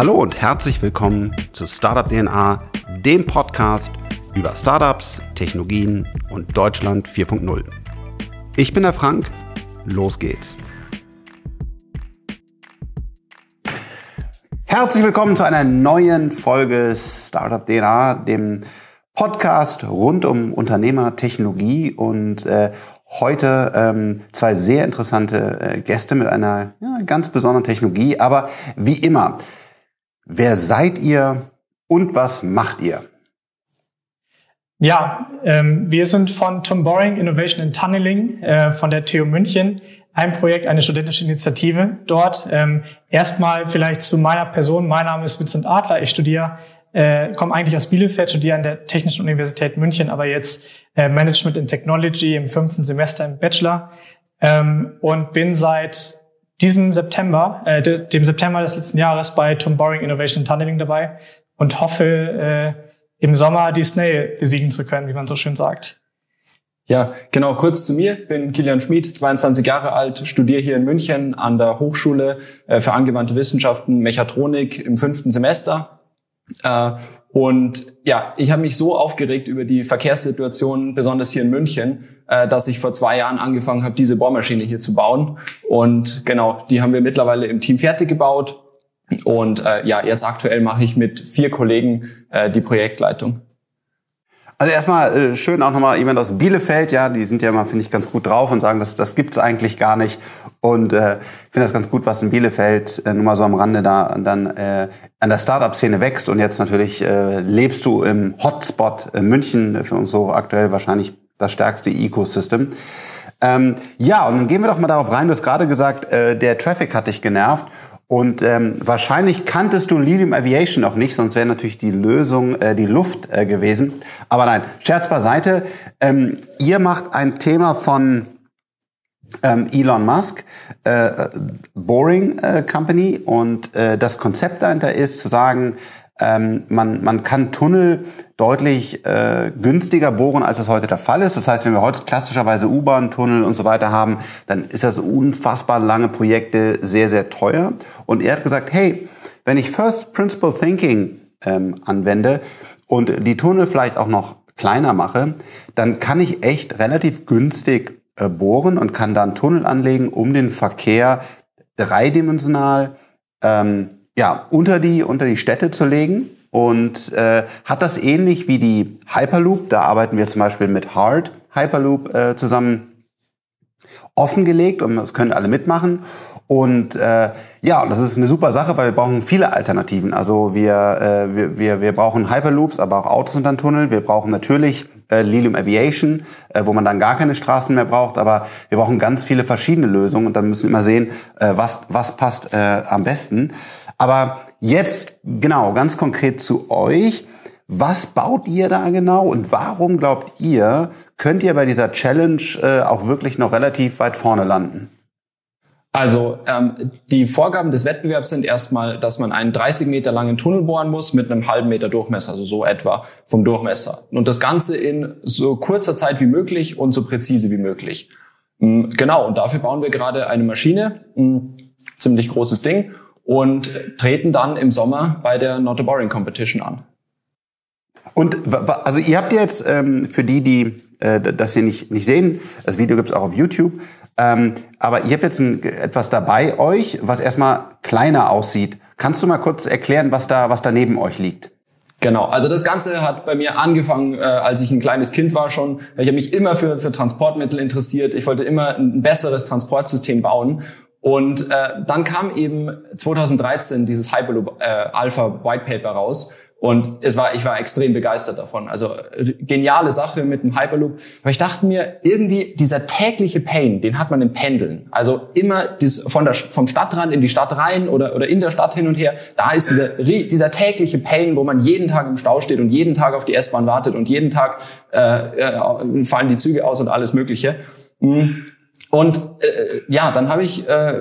Hallo und herzlich willkommen zu Startup DNA, dem Podcast über Startups, Technologien und Deutschland 4.0. Ich bin der Frank, los geht's. Herzlich willkommen zu einer neuen Folge Startup DNA, dem Podcast rund um Unternehmer, Technologie und äh, heute ähm, zwei sehr interessante äh, Gäste mit einer ja, ganz besonderen Technologie. Aber wie immer, Wer seid ihr und was macht ihr? Ja, ähm, wir sind von Tom Boring Innovation in Tunneling äh, von der TU München. Ein Projekt, eine studentische Initiative dort. Ähm, erstmal vielleicht zu meiner Person. Mein Name ist Vincent Adler. Ich studiere, äh, komme eigentlich aus Bielefeld, studiere an der Technischen Universität München, aber jetzt äh, Management in Technology im fünften Semester im Bachelor ähm, und bin seit diesem September, äh, dem September des letzten Jahres bei Tom Boring Innovation Tunneling dabei und hoffe, äh, im Sommer die Snail besiegen zu können, wie man so schön sagt. Ja, genau, kurz zu mir. Bin Kilian Schmid, 22 Jahre alt, studiere hier in München an der Hochschule äh, für angewandte Wissenschaften Mechatronik im fünften Semester. Und ja, ich habe mich so aufgeregt über die Verkehrssituation, besonders hier in München, äh, dass ich vor zwei Jahren angefangen habe, diese Bohrmaschine hier zu bauen. Und genau, die haben wir mittlerweile im Team fertig gebaut. Und äh, ja, jetzt aktuell mache ich mit vier Kollegen äh, die Projektleitung. Also erstmal äh, schön auch nochmal jemand aus Bielefeld, ja, die sind ja immer, finde ich, ganz gut drauf und sagen, das, das gibt's eigentlich gar nicht. Und äh, ich finde das ganz gut, was in Bielefeld äh, nur mal so am Rande da dann äh, an der Startup-Szene wächst. Und jetzt natürlich äh, lebst du im Hotspot äh, München, für uns so aktuell wahrscheinlich das stärkste Ecosystem. Ähm, ja, und dann gehen wir doch mal darauf rein. Du hast gerade gesagt, äh, der Traffic hat dich genervt. Und ähm, wahrscheinlich kanntest du Lilium Aviation noch nicht, sonst wäre natürlich die Lösung äh, die Luft äh, gewesen. Aber nein, Scherz beiseite. Ähm, ihr macht ein Thema von ähm, Elon Musk, äh, Boring äh, Company. Und äh, das Konzept dahinter ist zu sagen, ähm, man, man kann Tunnel deutlich äh, günstiger bohren, als es heute der Fall ist. Das heißt, wenn wir heute klassischerweise U-Bahn-Tunnel und so weiter haben, dann ist das unfassbar lange Projekte sehr, sehr teuer. Und er hat gesagt, hey, wenn ich First Principle Thinking ähm, anwende und die Tunnel vielleicht auch noch kleiner mache, dann kann ich echt relativ günstig bohren und kann dann Tunnel anlegen, um den Verkehr dreidimensional ähm, ja, unter die, unter die Städte zu legen und äh, hat das ähnlich wie die Hyperloop, da arbeiten wir zum Beispiel mit Hard Hyperloop äh, zusammen offengelegt und das können alle mitmachen. Und äh, ja, das ist eine super Sache, weil wir brauchen viele Alternativen. Also wir, äh, wir, wir, wir brauchen Hyperloops, aber auch Autos und dann Tunnel. Wir brauchen natürlich äh, Lilium Aviation, äh, wo man dann gar keine Straßen mehr braucht, aber wir brauchen ganz viele verschiedene Lösungen und dann müssen wir immer sehen, äh, was, was passt äh, am besten. Aber jetzt genau, ganz konkret zu euch. Was baut ihr da genau und warum glaubt ihr, könnt ihr bei dieser Challenge äh, auch wirklich noch relativ weit vorne landen? Also ähm, die Vorgaben des Wettbewerbs sind erstmal, dass man einen 30 Meter langen Tunnel bohren muss mit einem halben Meter Durchmesser, also so etwa vom Durchmesser. Und das Ganze in so kurzer Zeit wie möglich und so präzise wie möglich. Mhm, genau, und dafür bauen wir gerade eine Maschine, ein ziemlich großes Ding und treten dann im Sommer bei der Not a Boring Competition an. Und also ihr habt jetzt ähm, für die, die äh, das hier nicht, nicht sehen, das Video gibt es auch auf YouTube, ähm, aber ihr habt jetzt ein, etwas dabei euch, was erstmal kleiner aussieht. Kannst du mal kurz erklären, was da, was da neben euch liegt? Genau, also das Ganze hat bei mir angefangen, äh, als ich ein kleines Kind war schon. Ich habe mich immer für, für Transportmittel interessiert. Ich wollte immer ein besseres Transportsystem bauen. Und äh, dann kam eben 2013 dieses Hyperloop äh, Alpha White Paper raus. Und es war, ich war extrem begeistert davon. Also geniale Sache mit dem Hyperloop. Aber ich dachte mir, irgendwie dieser tägliche Pain, den hat man im Pendeln. Also immer dies, von der, vom Stadtrand in die Stadt rein oder, oder in der Stadt hin und her. Da ist dieser, dieser tägliche Pain, wo man jeden Tag im Stau steht und jeden Tag auf die S-Bahn wartet und jeden Tag äh, äh, fallen die Züge aus und alles Mögliche. Mhm. Und äh, ja, dann habe ich, äh,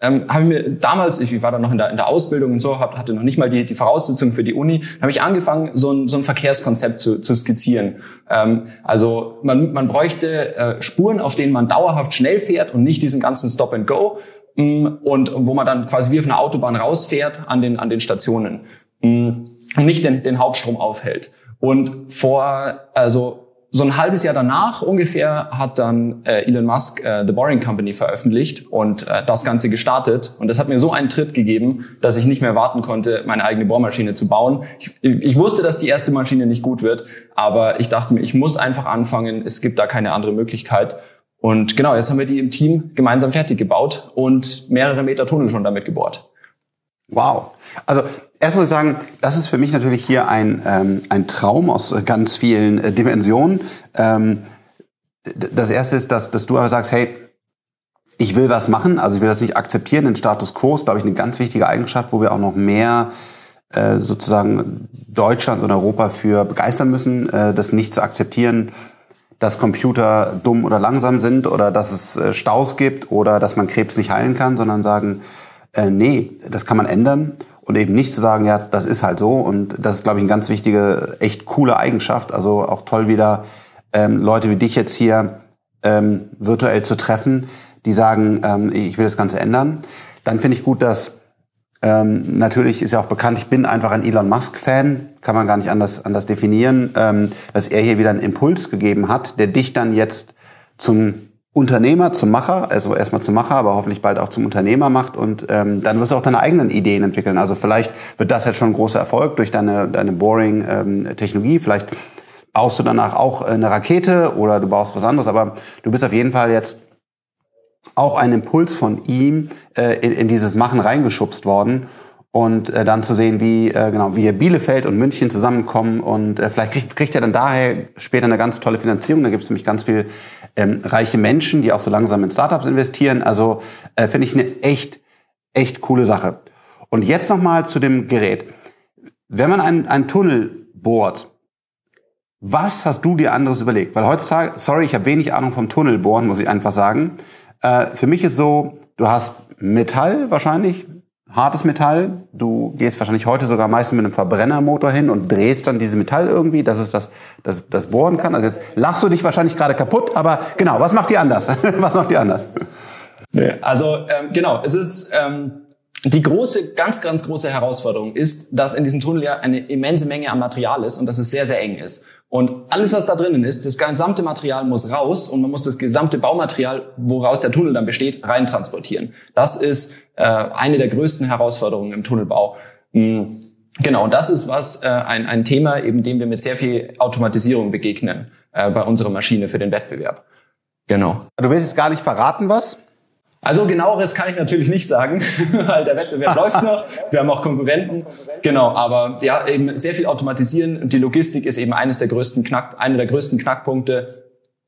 ähm, hab ich mir damals, ich war da noch in der, in der Ausbildung und so, hab, hatte noch nicht mal die, die Voraussetzungen für die Uni, habe ich angefangen, so ein, so ein Verkehrskonzept zu, zu skizzieren. Ähm, also man, man bräuchte äh, Spuren, auf denen man dauerhaft schnell fährt und nicht diesen ganzen Stop and Go mh, mm, und wo man dann quasi wie auf einer Autobahn rausfährt an den, an den Stationen mh, mm, und nicht den, den Hauptstrom aufhält. Und vor, also so ein halbes Jahr danach ungefähr hat dann äh, Elon Musk äh, The Boring Company veröffentlicht und äh, das Ganze gestartet. Und das hat mir so einen Tritt gegeben, dass ich nicht mehr warten konnte, meine eigene Bohrmaschine zu bauen. Ich, ich wusste, dass die erste Maschine nicht gut wird, aber ich dachte mir, ich muss einfach anfangen. Es gibt da keine andere Möglichkeit. Und genau, jetzt haben wir die im Team gemeinsam fertig gebaut und mehrere Meter Tunnel schon damit gebohrt. Wow. Also erst muss ich sagen, das ist für mich natürlich hier ein, ähm, ein Traum aus ganz vielen äh, Dimensionen. Ähm, das erste ist, dass, dass du aber sagst, hey, ich will was machen, also ich will das nicht akzeptieren, den Status quo ist, glaube ich, eine ganz wichtige Eigenschaft, wo wir auch noch mehr äh, sozusagen Deutschland und Europa für begeistern müssen, äh, das nicht zu akzeptieren, dass Computer dumm oder langsam sind oder dass es äh, Staus gibt oder dass man Krebs nicht heilen kann, sondern sagen, äh, nee, das kann man ändern und eben nicht zu sagen, ja, das ist halt so. Und das ist, glaube ich, eine ganz wichtige, echt coole Eigenschaft. Also auch toll wieder ähm, Leute wie dich jetzt hier ähm, virtuell zu treffen, die sagen, ähm, ich will das Ganze ändern. Dann finde ich gut, dass ähm, natürlich ist ja auch bekannt, ich bin einfach ein Elon Musk-Fan, kann man gar nicht anders, anders definieren, ähm, dass er hier wieder einen Impuls gegeben hat, der dich dann jetzt zum Unternehmer zum Macher, also erstmal zum Macher, aber hoffentlich bald auch zum Unternehmer macht und ähm, dann wirst du auch deine eigenen Ideen entwickeln. Also vielleicht wird das jetzt schon ein großer Erfolg durch deine, deine boring ähm. Vielleicht baust du danach auch eine Rakete oder du baust was anderes, aber du bist auf jeden Fall jetzt auch ein Impuls von ihm äh, in, in dieses Machen reingeschubst worden und äh, dann zu sehen, wie äh, genau wie Bielefeld und München zusammenkommen und äh, vielleicht kriegt, kriegt er dann daher später eine ganz tolle Finanzierung. Da gibt es nämlich ganz viel ähm, reiche Menschen, die auch so langsam in Startups investieren. Also äh, finde ich eine echt echt coole Sache. Und jetzt noch mal zu dem Gerät. Wenn man einen, einen Tunnel bohrt, was hast du dir anderes überlegt? Weil heutzutage, sorry, ich habe wenig Ahnung vom Tunnelbohren, muss ich einfach sagen. Äh, für mich ist so, du hast Metall wahrscheinlich, hartes Metall. Du gehst wahrscheinlich heute sogar meistens mit einem Verbrennermotor hin und drehst dann dieses Metall irgendwie, dass es das, das, das bohren kann. Also jetzt lachst du dich wahrscheinlich gerade kaputt, aber genau, was macht die anders? was macht die anders? Also ähm, genau, es ist ähm, die große, ganz, ganz große Herausforderung ist, dass in diesem Tunnel ja eine immense Menge an Material ist und dass es sehr, sehr eng ist. Und alles, was da drinnen ist, das gesamte Material muss raus und man muss das gesamte Baumaterial, woraus der Tunnel dann besteht, reintransportieren. Das ist äh, eine der größten Herausforderungen im Tunnelbau. Mhm. Genau, und das ist was äh, ein, ein Thema, eben dem wir mit sehr viel Automatisierung begegnen äh, bei unserer Maschine für den Wettbewerb. Genau. Du willst jetzt gar nicht verraten, was? Also genaueres kann ich natürlich nicht sagen, weil der Wettbewerb läuft noch. Wir haben auch Konkurrenten. Genau, aber ja, eben sehr viel automatisieren. Die Logistik ist eben eines der größten Knack, einer der größten Knackpunkte,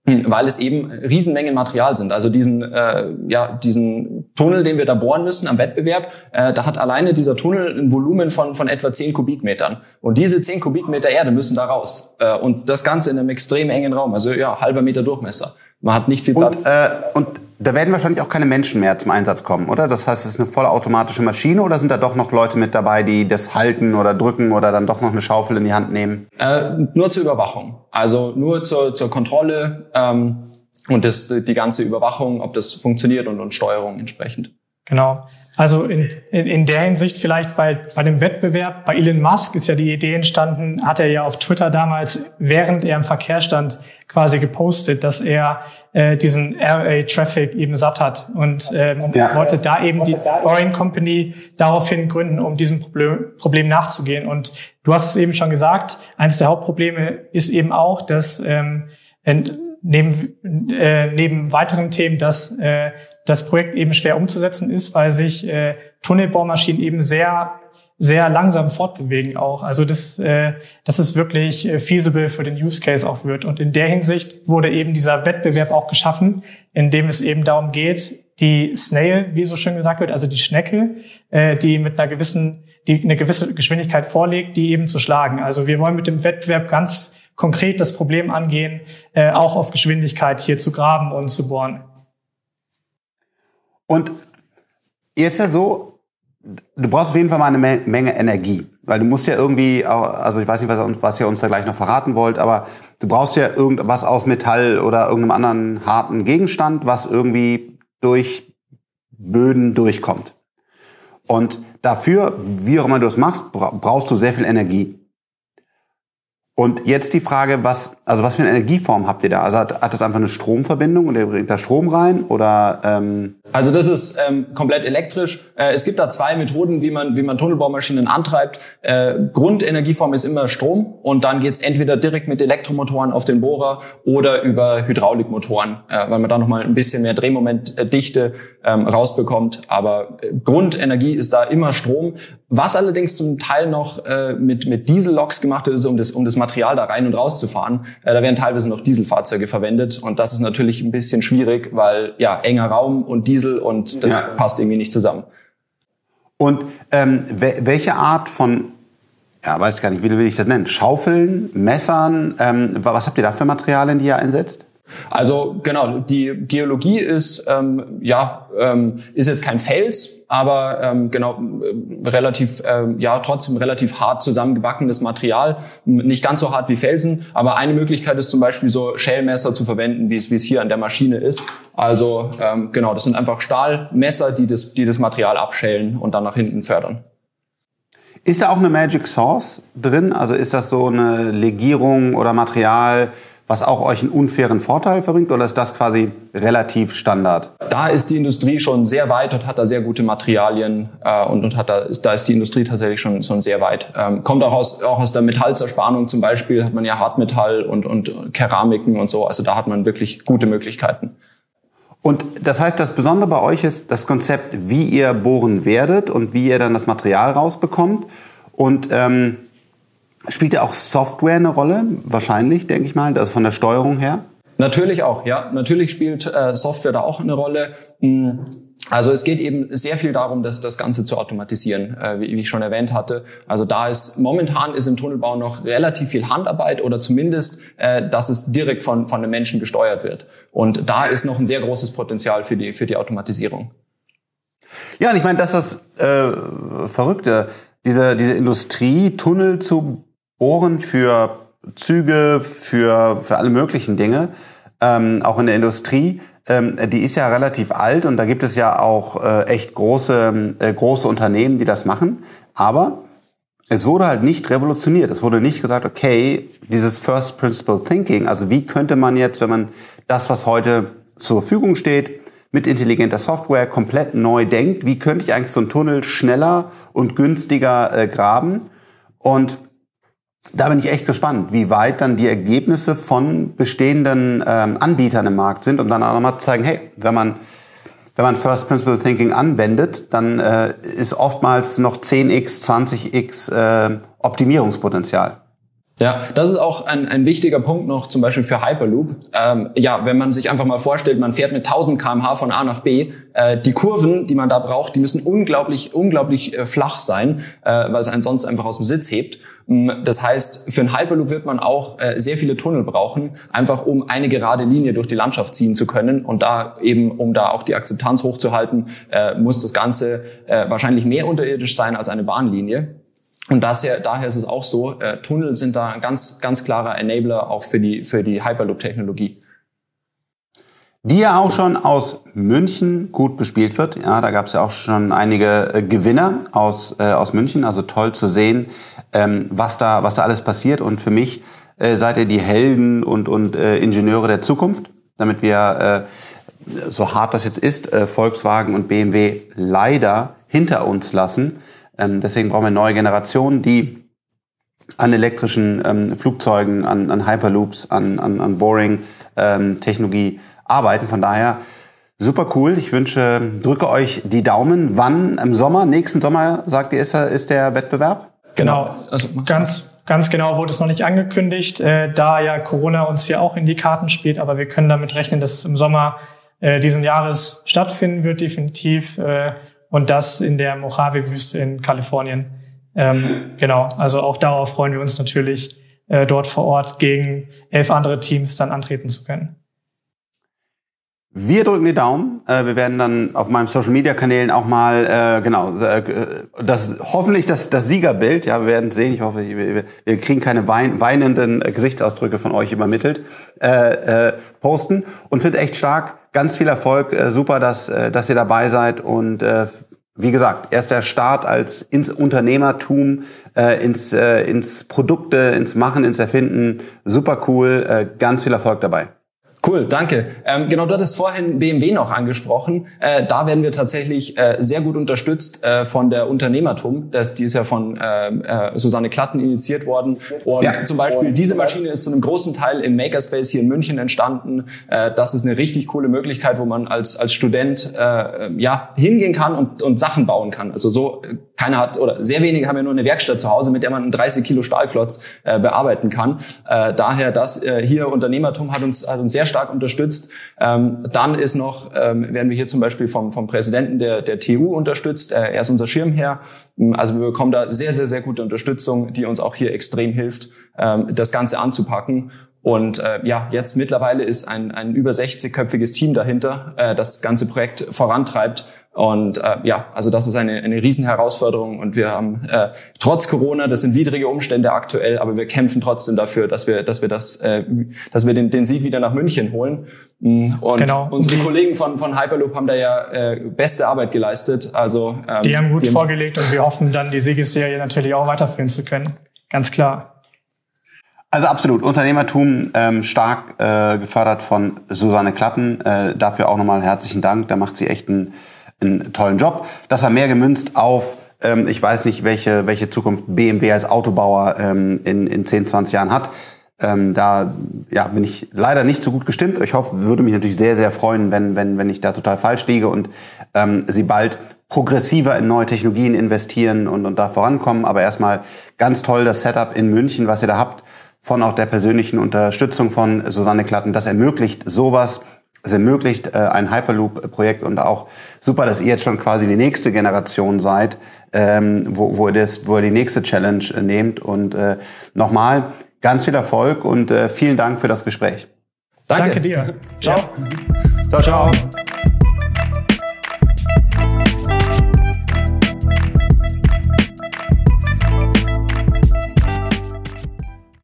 hm, weil es eben Riesenmengen Material sind. Also diesen, äh, ja, diesen Tunnel, den wir da bohren müssen am Wettbewerb, äh, da hat alleine dieser Tunnel ein Volumen von, von etwa 10 Kubikmetern. Und diese 10 Kubikmeter Erde müssen da raus. Äh, und das Ganze in einem extrem engen Raum, also ja, halber Meter Durchmesser. Man hat nicht viel Platz. Und, äh, und da werden wahrscheinlich auch keine Menschen mehr zum Einsatz kommen, oder? Das heißt, es ist eine vollautomatische Maschine oder sind da doch noch Leute mit dabei, die das halten oder drücken oder dann doch noch eine Schaufel in die Hand nehmen? Äh, nur zur Überwachung. Also nur zur, zur Kontrolle ähm, und das, die ganze Überwachung, ob das funktioniert und, und Steuerung entsprechend. Genau. Also in, in, in der Hinsicht vielleicht bei, bei dem Wettbewerb, bei Elon Musk ist ja die Idee entstanden, hat er ja auf Twitter damals, während er im Verkehr stand, quasi gepostet, dass er äh, diesen RA-Traffic eben satt hat und ähm, ja. wollte da eben die Boring Company daraufhin gründen, um diesem Problem, Problem nachzugehen. Und du hast es eben schon gesagt, eines der Hauptprobleme ist eben auch, dass ähm, neben, äh, neben weiteren Themen, dass äh, das Projekt eben schwer umzusetzen ist, weil sich äh, Tunnelbohrmaschinen eben sehr sehr langsam fortbewegen auch. Also das, äh, dass es wirklich äh, feasible für den Use Case auch wird. Und in der Hinsicht wurde eben dieser Wettbewerb auch geschaffen, in dem es eben darum geht, die Snail, wie so schön gesagt wird, also die Schnecke, äh, die mit einer gewissen, die eine gewisse Geschwindigkeit vorlegt, die eben zu schlagen. Also wir wollen mit dem Wettbewerb ganz konkret das Problem angehen, äh, auch auf Geschwindigkeit hier zu graben und zu bohren. Und ist ja so, du brauchst auf jeden Fall mal eine Menge Energie. Weil du musst ja irgendwie, also ich weiß nicht, was, was ihr uns da gleich noch verraten wollt, aber du brauchst ja irgendwas aus Metall oder irgendeinem anderen harten Gegenstand, was irgendwie durch Böden durchkommt. Und dafür, wie auch immer du es machst, brauchst du sehr viel Energie. Und jetzt die Frage, was, also was für eine Energieform habt ihr da? Also hat, hat das einfach eine Stromverbindung und ihr bringt da Strom rein oder? Ähm also das ist ähm, komplett elektrisch. Äh, es gibt da zwei Methoden, wie man wie man Tunnelbaumaschinen antreibt. Äh, Grundenergieform ist immer Strom und dann geht's entweder direkt mit Elektromotoren auf den Bohrer oder über Hydraulikmotoren, äh, weil man da nochmal ein bisschen mehr Drehmomentdichte ähm, rausbekommt. Aber äh, Grundenergie ist da immer Strom. Was allerdings zum Teil noch äh, mit mit Dieselloks gemacht ist, um das um das Material da rein und raus zu fahren. Äh, da werden teilweise noch Dieselfahrzeuge verwendet und das ist natürlich ein bisschen schwierig, weil ja enger Raum und Diesel und das ja. passt irgendwie nicht zusammen. Und ähm, welche Art von ja, weiß ich gar nicht, wie will ich das nennen? Schaufeln, Messern, ähm, was habt ihr da für Materialien, die ihr einsetzt? Also genau, die Geologie ist ähm, ja ähm, ist jetzt kein Fels, aber ähm, genau äh, relativ ähm, ja trotzdem relativ hart zusammengewackenes Material, nicht ganz so hart wie Felsen, aber eine Möglichkeit ist zum Beispiel so Schälmesser zu verwenden, wie es wie es hier an der Maschine ist. Also ähm, genau, das sind einfach Stahlmesser, die das die das Material abschälen und dann nach hinten fördern. Ist da auch eine Magic Source drin? Also ist das so eine Legierung oder Material? Was auch euch einen unfairen Vorteil verbringt oder ist das quasi relativ Standard? Da ist die Industrie schon sehr weit und hat da sehr gute Materialien äh, und, und hat da, ist, da ist die Industrie tatsächlich schon, schon sehr weit. Ähm, kommt auch aus, auch aus der Metallzerspannung zum Beispiel, hat man ja Hartmetall und, und Keramiken und so, also da hat man wirklich gute Möglichkeiten. Und das heißt, das Besondere bei euch ist das Konzept, wie ihr bohren werdet und wie ihr dann das Material rausbekommt. Und ähm, Spielt ja auch Software eine Rolle? Wahrscheinlich, denke ich mal, also von der Steuerung her? Natürlich auch, ja. Natürlich spielt äh, Software da auch eine Rolle. Hm. Also es geht eben sehr viel darum, dass das Ganze zu automatisieren, äh, wie, wie, ich schon erwähnt hatte. Also da ist momentan ist im Tunnelbau noch relativ viel Handarbeit oder zumindest, äh, dass es direkt von von einem Menschen gesteuert wird. Und da ist noch ein sehr großes Potenzial für die für die Automatisierung. Ja, und ich meine, dass das äh, Verrückte, diese diese Industrie Tunnel zu Ohren für Züge, für, für alle möglichen Dinge, ähm, auch in der Industrie, ähm, die ist ja relativ alt und da gibt es ja auch äh, echt große, äh, große Unternehmen, die das machen. Aber es wurde halt nicht revolutioniert. Es wurde nicht gesagt, okay, dieses First Principle Thinking, also wie könnte man jetzt, wenn man das, was heute zur Verfügung steht, mit intelligenter Software komplett neu denkt, wie könnte ich eigentlich so einen Tunnel schneller und günstiger äh, graben? Und da bin ich echt gespannt, wie weit dann die Ergebnisse von bestehenden ähm, Anbietern im Markt sind, um dann auch nochmal zu zeigen, hey, wenn man, wenn man First Principle Thinking anwendet, dann äh, ist oftmals noch 10x, 20x äh, Optimierungspotenzial. Ja, das ist auch ein, ein wichtiger Punkt noch zum Beispiel für Hyperloop. Ähm, ja, wenn man sich einfach mal vorstellt, man fährt mit 1000 kmh von A nach B, äh, die Kurven, die man da braucht, die müssen unglaublich, unglaublich äh, flach sein, äh, weil es einen sonst einfach aus dem Sitz hebt. Mm, das heißt, für einen Hyperloop wird man auch äh, sehr viele Tunnel brauchen, einfach um eine gerade Linie durch die Landschaft ziehen zu können. Und da eben, um da auch die Akzeptanz hochzuhalten, äh, muss das Ganze äh, wahrscheinlich mehr unterirdisch sein als eine Bahnlinie. Und daher, daher ist es auch so, äh, Tunnel sind da ein ganz, ganz klarer Enabler auch für die, für die Hyperloop-Technologie. Die ja auch schon aus München gut bespielt wird. Ja, da gab es ja auch schon einige äh, Gewinner aus, äh, aus München. Also toll zu sehen, ähm, was, da, was da alles passiert. Und für mich äh, seid ihr die Helden und, und äh, Ingenieure der Zukunft, damit wir, äh, so hart das jetzt ist, äh, Volkswagen und BMW leider hinter uns lassen ähm, deswegen brauchen wir neue Generationen, die an elektrischen ähm, Flugzeugen, an, an Hyperloops, an, an, an Boring-Technologie ähm, arbeiten. Von daher super cool. Ich wünsche, drücke euch die Daumen. Wann im Sommer, nächsten Sommer, sagt ihr, ist, ist der Wettbewerb? Genau, also ganz, ganz genau wurde es noch nicht angekündigt, äh, da ja Corona uns hier auch in die Karten spielt, aber wir können damit rechnen, dass es im Sommer äh, diesen Jahres stattfinden wird, definitiv. Äh, und das in der Mojave-Wüste in Kalifornien. Ähm, genau, also auch darauf freuen wir uns natürlich, äh, dort vor Ort gegen elf andere Teams dann antreten zu können. Wir drücken die Daumen. Äh, wir werden dann auf meinen Social Media Kanälen auch mal äh, genau äh, das hoffentlich das, das Siegerbild. Ja, wir werden sehen. Ich hoffe, wir, wir kriegen keine wein, weinenden Gesichtsausdrücke von euch übermittelt. Äh, äh, posten und finde echt stark. Ganz viel Erfolg. Äh, super, dass äh, dass ihr dabei seid und äh, wie gesagt, erst der Start als ins Unternehmertum, äh, ins, äh, ins Produkte, ins Machen, ins Erfinden. Super cool, äh, ganz viel Erfolg dabei. Cool, danke. Ähm, genau, du hattest vorhin BMW noch angesprochen. Äh, da werden wir tatsächlich äh, sehr gut unterstützt äh, von der Unternehmertum. Das, die ist ja von äh, äh, Susanne Klatten initiiert worden. Und ja. zum Beispiel diese Maschine ist zu einem großen Teil im Makerspace hier in München entstanden. Äh, das ist eine richtig coole Möglichkeit, wo man als, als Student äh, ja, hingehen kann und, und Sachen bauen kann. Also so, keiner hat, oder sehr wenige haben ja nur eine Werkstatt zu Hause, mit der man einen 30 Kilo Stahlklotz äh, bearbeiten kann. Äh, daher das äh, hier Unternehmertum hat uns, hat uns sehr stark unterstützt. Ähm, dann ist noch, ähm, werden wir hier zum Beispiel vom, vom Präsidenten der, der TU unterstützt. Äh, er ist unser Schirmherr. Ähm, also wir bekommen da sehr, sehr, sehr gute Unterstützung, die uns auch hier extrem hilft, ähm, das Ganze anzupacken. Und äh, ja, jetzt mittlerweile ist ein, ein über 60-köpfiges Team dahinter, äh, das das ganze Projekt vorantreibt und äh, ja, also das ist eine, eine Riesenherausforderung und wir haben äh, trotz Corona, das sind widrige Umstände aktuell, aber wir kämpfen trotzdem dafür, dass wir, dass wir das, äh, dass wir den, den Sieg wieder nach München holen. Mm, und genau. unsere die, Kollegen von, von Hyperloop haben da ja äh, beste Arbeit geleistet. Also ähm, die haben gut die vorgelegt und wir hoffen dann die Siegesserie natürlich auch weiterführen zu können. Ganz klar. Also absolut. Unternehmertum ähm, stark äh, gefördert von Susanne Klatten. Äh, dafür auch nochmal herzlichen Dank. Da macht sie echt einen einen tollen Job. Das war mehr gemünzt auf, ähm, ich weiß nicht, welche, welche Zukunft BMW als Autobauer ähm, in, in 10, 20 Jahren hat. Ähm, da ja, bin ich leider nicht so gut gestimmt. Ich hoffe, würde mich natürlich sehr, sehr freuen, wenn, wenn, wenn ich da total falsch liege und ähm, sie bald progressiver in neue Technologien investieren und, und da vorankommen. Aber erstmal ganz toll das Setup in München, was ihr da habt, von auch der persönlichen Unterstützung von Susanne Klatten. Das ermöglicht sowas es ermöglicht äh, ein Hyperloop-Projekt und auch super, dass ihr jetzt schon quasi die nächste Generation seid, ähm, wo, wo, ihr das, wo ihr die nächste Challenge äh, nehmt. Und äh, nochmal ganz viel Erfolg und äh, vielen Dank für das Gespräch. Danke, Danke dir. Ciao. Ja. Ciao, ciao.